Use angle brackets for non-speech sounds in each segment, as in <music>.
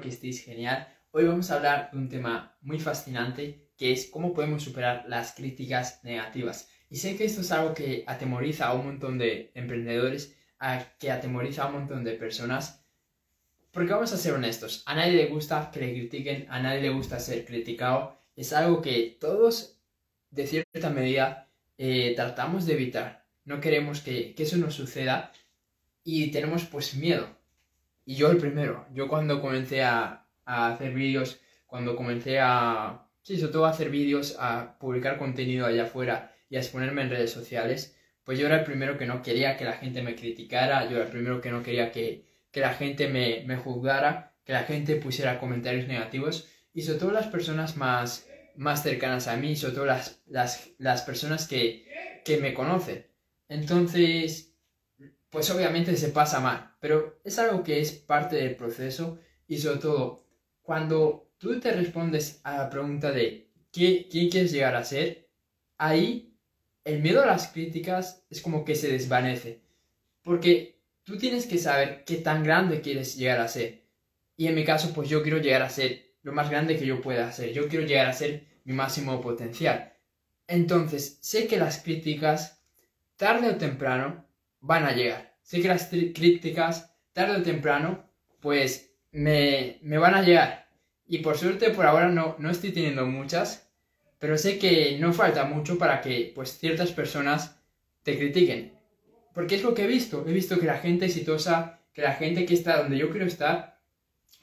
que estéis genial. Hoy vamos a hablar de un tema muy fascinante que es cómo podemos superar las críticas negativas. Y sé que esto es algo que atemoriza a un montón de emprendedores, a, que atemoriza a un montón de personas. Porque vamos a ser honestos, a nadie le gusta que le critiquen, a nadie le gusta ser criticado. Es algo que todos, de cierta medida, eh, tratamos de evitar. No queremos que, que eso nos suceda y tenemos pues miedo. Y yo el primero, yo cuando comencé a, a hacer vídeos, cuando comencé a, sí, sobre todo a hacer vídeos, a publicar contenido allá afuera y a exponerme en redes sociales, pues yo era el primero que no quería que la gente me criticara, yo era el primero que no quería que, que la gente me, me juzgara, que la gente pusiera comentarios negativos y sobre todo las personas más, más cercanas a mí, sobre todo las, las, las personas que, que me conocen. Entonces, pues obviamente se pasa mal, pero es algo que es parte del proceso y sobre todo cuando tú te respondes a la pregunta de ¿qué, quién quieres llegar a ser, ahí el miedo a las críticas es como que se desvanece, porque tú tienes que saber qué tan grande quieres llegar a ser. Y en mi caso, pues yo quiero llegar a ser lo más grande que yo pueda ser, yo quiero llegar a ser mi máximo potencial. Entonces, sé que las críticas, tarde o temprano, van a llegar. Sé que las críticas, tarde o temprano, pues me, me, van a llegar. Y por suerte por ahora no, no estoy teniendo muchas, pero sé que no falta mucho para que pues ciertas personas te critiquen. Porque es lo que he visto. He visto que la gente exitosa, que la gente que está donde yo quiero estar,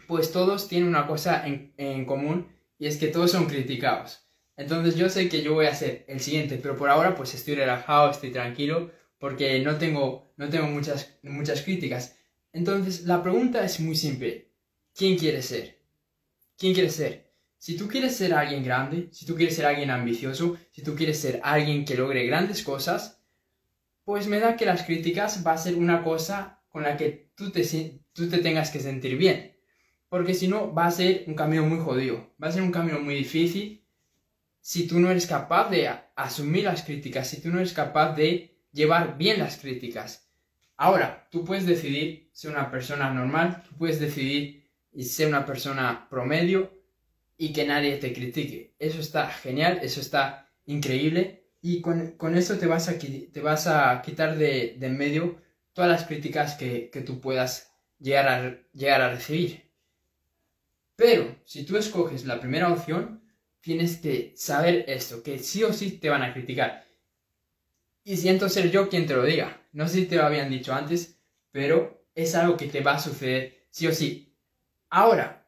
pues todos tienen una cosa en, en común y es que todos son criticados. Entonces yo sé que yo voy a ser el siguiente, pero por ahora pues estoy relajado, estoy tranquilo porque no tengo, no tengo muchas, muchas críticas. Entonces, la pregunta es muy simple. ¿Quién quieres ser? ¿Quién quieres ser? Si tú quieres ser alguien grande, si tú quieres ser alguien ambicioso, si tú quieres ser alguien que logre grandes cosas, pues me da que las críticas va a ser una cosa con la que tú te, tú te tengas que sentir bien. Porque si no, va a ser un camino muy jodido, va a ser un camino muy difícil si tú no eres capaz de asumir las críticas, si tú no eres capaz de llevar bien las críticas. Ahora, tú puedes decidir ser una persona normal, tú puedes decidir ser una persona promedio y que nadie te critique. Eso está genial, eso está increíble y con, eso te vas a, te vas a quitar de, en medio todas las críticas que, tú puedas llegar a, llegar a recibir. Pero si tú escoges la primera opción, tienes que saber esto, que sí o sí te van a criticar. Y siento ser yo quien te lo diga. No sé si te lo habían dicho antes, pero es algo que te va a suceder sí o sí. Ahora,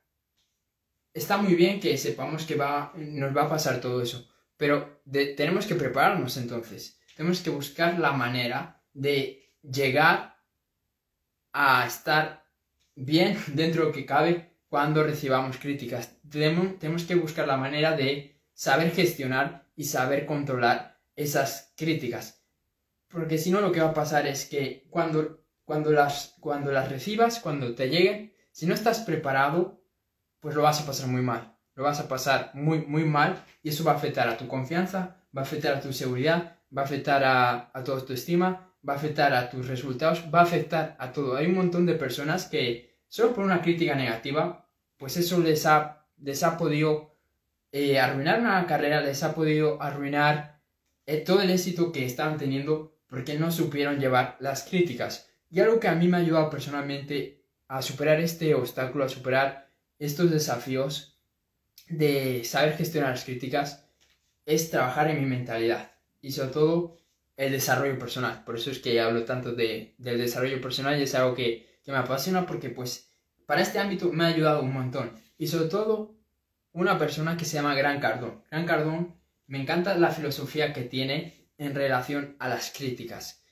está muy bien que sepamos que nos va a pasar todo eso, pero tenemos que prepararnos entonces. Tenemos que buscar la manera de llegar a estar bien <laughs> dentro de lo que cabe cuando recibamos críticas. tenemos que buscar la manera de saber gestionar y saber controlar esas críticas. Porque si no, lo que va a pasar es que cuando, cuando, las, cuando las recibas, cuando te lleguen, si no estás preparado, pues lo vas a pasar muy mal. Lo vas a pasar muy, muy mal y eso va a afectar a tu confianza, va a afectar a tu seguridad, va a afectar a, a tu autoestima, va a afectar a tus resultados, va a afectar a todo. Hay un montón de personas que solo por una crítica negativa, pues eso les ha, les ha podido eh, arruinar una carrera, les ha podido arruinar eh, todo el éxito que estaban teniendo porque no supieron llevar las críticas. Y algo que a mí me ha ayudado personalmente a superar este obstáculo, a superar estos desafíos de saber gestionar las críticas, es trabajar en mi mentalidad y sobre todo el desarrollo personal. Por eso es que hablo tanto de, del desarrollo personal y es algo que, que me apasiona porque pues para este ámbito me ha ayudado un montón. Y sobre todo una persona que se llama Gran Cardón. Gran Cardón me encanta la filosofía que tiene en relación a las críticas.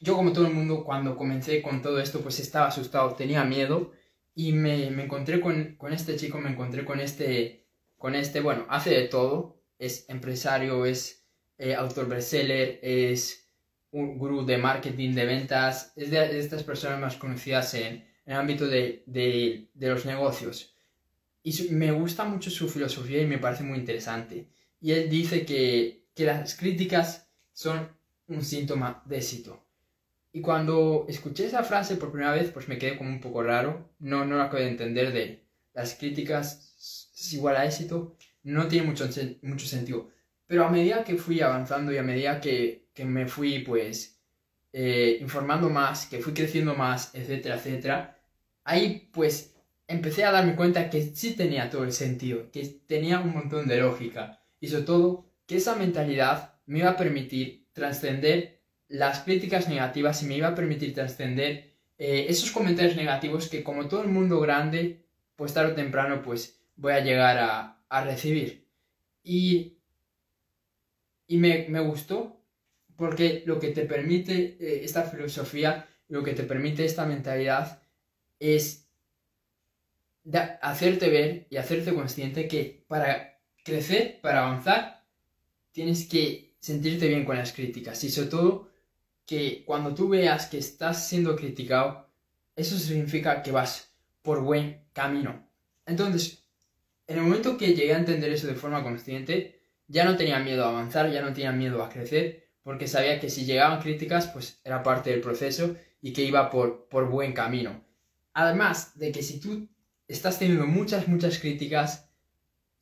Yo como todo el mundo cuando comencé con todo esto pues estaba asustado, tenía miedo y me, encontré con, este chico, me encontré con este, con este, bueno, hace de todo, es empresario, es eh, autor bestseller, es un gurú de marketing, de ventas, es de, estas personas más conocidas en, el ámbito de, de, los negocios. Y me gusta mucho su filosofía y me parece muy interesante. Y él dice que que las críticas son un síntoma de éxito. Y cuando escuché esa frase por primera vez, pues me quedé como un poco raro, no, no la acabo de entender de, las críticas es igual a éxito, no tiene mucho, mucho sentido. Pero a medida que fui avanzando y a medida que, que me fui, pues, eh, informando más, que fui creciendo más, etcétera, etcétera, ahí, pues, empecé a darme cuenta que sí tenía todo el sentido, que tenía un montón de lógica y sobre todo que esa mentalidad me iba a permitir trascender las críticas negativas y me iba a permitir trascender eh, esos comentarios negativos que como todo el mundo grande, pues tarde o temprano, pues voy a llegar a, recibir. Y, y me, gustó porque lo que te permite eh, esta filosofía, lo que te permite esta mentalidad es hacerte ver y hacerte consciente que para crecer, para avanzar, tienes que sentirte bien con las críticas y sobre todo que cuando tú veas que estás siendo criticado, eso significa que vas por buen camino. Entonces, en el momento que llegué a entender eso de forma consciente, ya no tenía miedo a avanzar, ya no tenía miedo a crecer, porque sabía que si llegaban críticas, pues era parte del proceso y que iba por, por buen camino. Además de que si tú estás teniendo muchas, muchas críticas,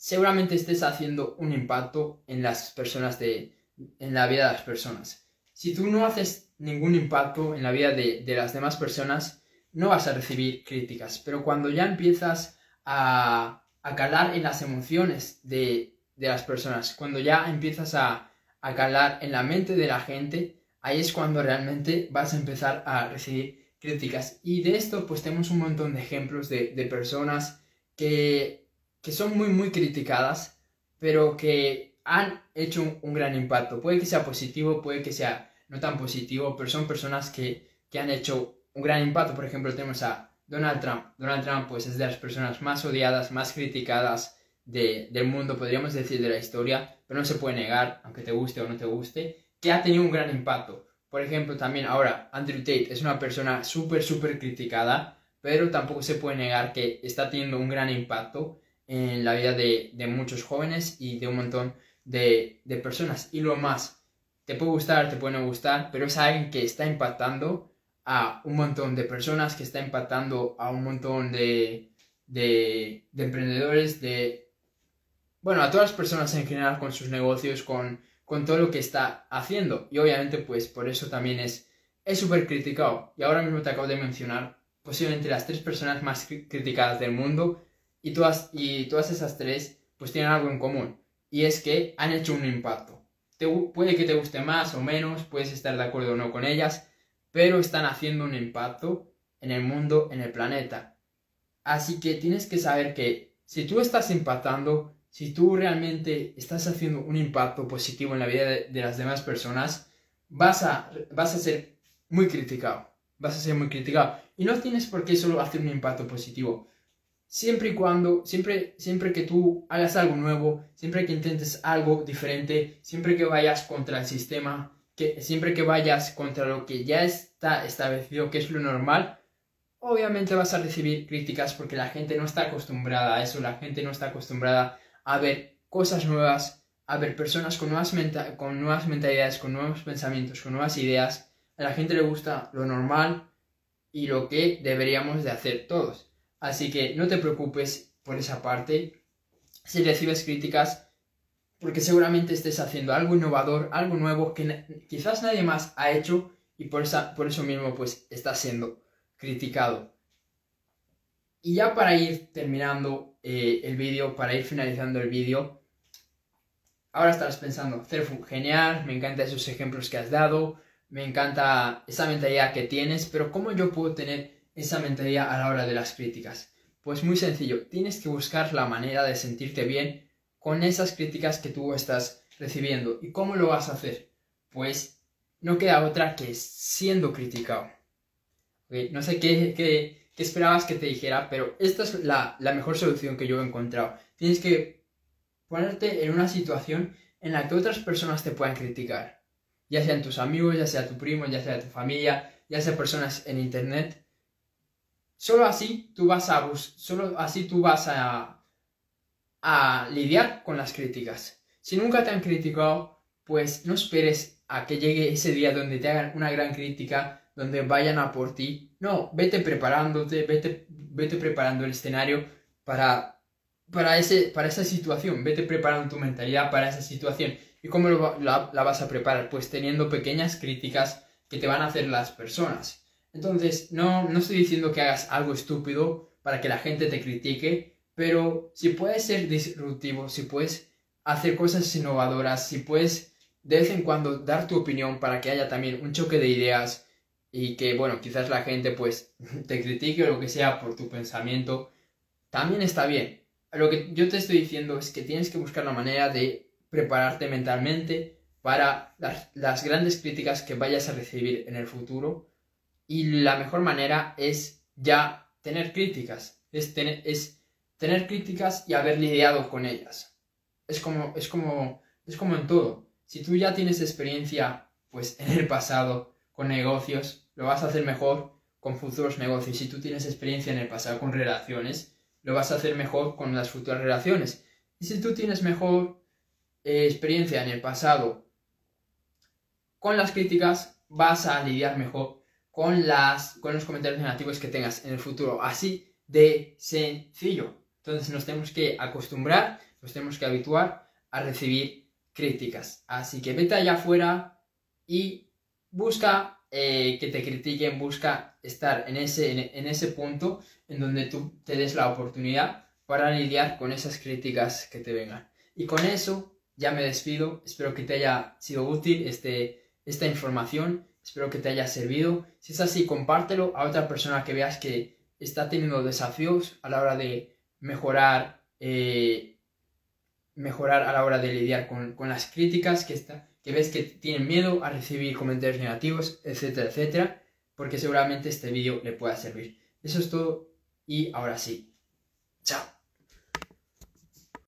seguramente estés haciendo un impacto en las personas de, en la vida de las personas. Si tú no haces ningún impacto en la vida de, las demás personas, no vas a recibir críticas. Pero cuando ya empiezas a, calar en las emociones de, las personas, cuando ya empiezas a, calar en la mente de la gente, ahí es cuando realmente vas a empezar a recibir críticas. Y de esto pues tenemos un montón de ejemplos de, personas que, que son muy muy criticadas, pero que han hecho un, gran impacto. Puede que sea positivo, puede que sea no tan positivo, pero son personas que, han hecho un gran impacto. Por ejemplo, tenemos a Donald Trump. Donald Trump pues es de las personas más odiadas, más criticadas del mundo, podríamos decir, de la historia, pero no se puede negar, aunque te guste o no te guste, que ha tenido un gran impacto. Por ejemplo, también ahora Andrew Tate es una persona súper, súper criticada, pero tampoco se puede negar que está teniendo un gran impacto en la vida de, de muchos jóvenes y de un montón de, personas. Y lo más, te puede gustar, te puede no gustar, pero es alguien que está impactando a un montón de personas, que está impactando a un montón de, de, emprendedores, de... Bueno, a todas las personas en general con sus negocios, con, con todo lo que está haciendo. Y obviamente, pues por eso también es súper criticado. Y ahora mismo te acabo de mencionar posiblemente las tres personas más criticadas del mundo y todas, y todas esas tres pues tienen algo en común y es que han hecho un impacto. Te, puede que te guste más o menos, puedes estar de acuerdo o no con ellas, pero están haciendo un impacto en el mundo, en el planeta. Así que tienes que saber que si tú estás impactando, si tú realmente estás haciendo un impacto positivo en la vida de, las demás personas, vas a, vas a ser muy criticado. Vas a ser muy criticado. Y no tienes por qué solo hacer un impacto positivo siempre y cuando, siempre, siempre que tú hagas algo nuevo, siempre que intentes algo diferente, siempre que vayas contra el sistema, que, siempre que vayas contra lo que ya está establecido, que es lo normal, obviamente vas a recibir críticas porque la gente no está acostumbrada a eso, la gente no está acostumbrada a ver cosas nuevas, a ver personas con nuevas, con nuevas mentalidades, con nuevos pensamientos, con nuevas ideas. A la gente le gusta lo normal y lo que deberíamos de hacer todos. Así que no te preocupes por esa parte. Si recibes críticas, porque seguramente estés haciendo algo innovador, algo nuevo que quizás nadie más ha hecho y por, esa, por eso mismo pues está siendo criticado. Y ya para ir terminando eh, el vídeo, para ir finalizando el vídeo, ahora estarás pensando, Cerfu, genial, me encantan esos ejemplos que has dado, me encanta esa mentalidad que tienes, pero ¿cómo yo puedo tener esa mentalidad a la hora de las críticas? Pues muy sencillo, tienes que buscar la manera de sentirte bien con esas críticas que tú estás recibiendo. ¿Y cómo lo vas a hacer? Pues no queda otra que siendo criticado. No sé qué, qué, esperabas que te dijera, pero esta es la, la mejor solución que yo he encontrado. Tienes que ponerte en una situación en la que otras personas te puedan criticar. Ya sean tus amigos, ya sea tu primo, ya sea tu familia, ya sea personas en internet. Solo así tú vas a, solo así tú vas a, a lidiar con las críticas. Si nunca te han criticado, pues no esperes a que llegue ese día donde te hagan una gran crítica, donde vayan a por ti. No, vete preparándote, vete, vete preparando el escenario para, para, ese, para esa situación. Vete preparando tu mentalidad para esa situación. ¿Y cómo la, la vas a preparar? Pues teniendo pequeñas críticas que te van a hacer las personas. Entonces, no, no estoy diciendo que hagas algo estúpido para que la gente te critique, pero si puedes ser disruptivo, si puedes hacer cosas innovadoras, si puedes de vez en cuando dar tu opinión para que haya también un choque de ideas y que, bueno, quizás la gente pues <laughs> te critique o lo que sea por tu pensamiento, también está bien. Lo que yo te estoy diciendo es que tienes que buscar la manera de prepararte mentalmente para las, grandes críticas que vayas a recibir en el futuro y la mejor manera es ya tener críticas, es tener, es tener críticas y haber lidiado con ellas. Es como, es como, es como en todo. Si tú ya tienes experiencia, pues en el pasado con negocios, lo vas a hacer mejor con futuros negocios. Si tú tienes experiencia en el pasado con relaciones, lo vas a hacer mejor con las futuras relaciones. Y si tú tienes mejor eh, experiencia en el pasado con las críticas, vas a lidiar mejor con, las, con los comentarios negativos que tengas en el futuro. Así de sencillo. Entonces nos tenemos que acostumbrar, nos tenemos que habituar a recibir críticas. Así que vete allá afuera y busca eh, que te critiquen, busca estar en ese, en, ese punto en donde tú te des la oportunidad para lidiar con esas críticas que te vengan. Y con eso ya me despido. Espero que te haya sido útil este, esta información. Espero que te haya servido. Si es así, compártelo a otra persona que veas que está teniendo desafíos a la hora de mejorar, eh, mejorar a la hora de lidiar con, las críticas, que, está, que ves que tienen miedo a recibir comentarios negativos, etcétera, etcétera, porque seguramente este vídeo le pueda servir. Eso es todo y ahora sí,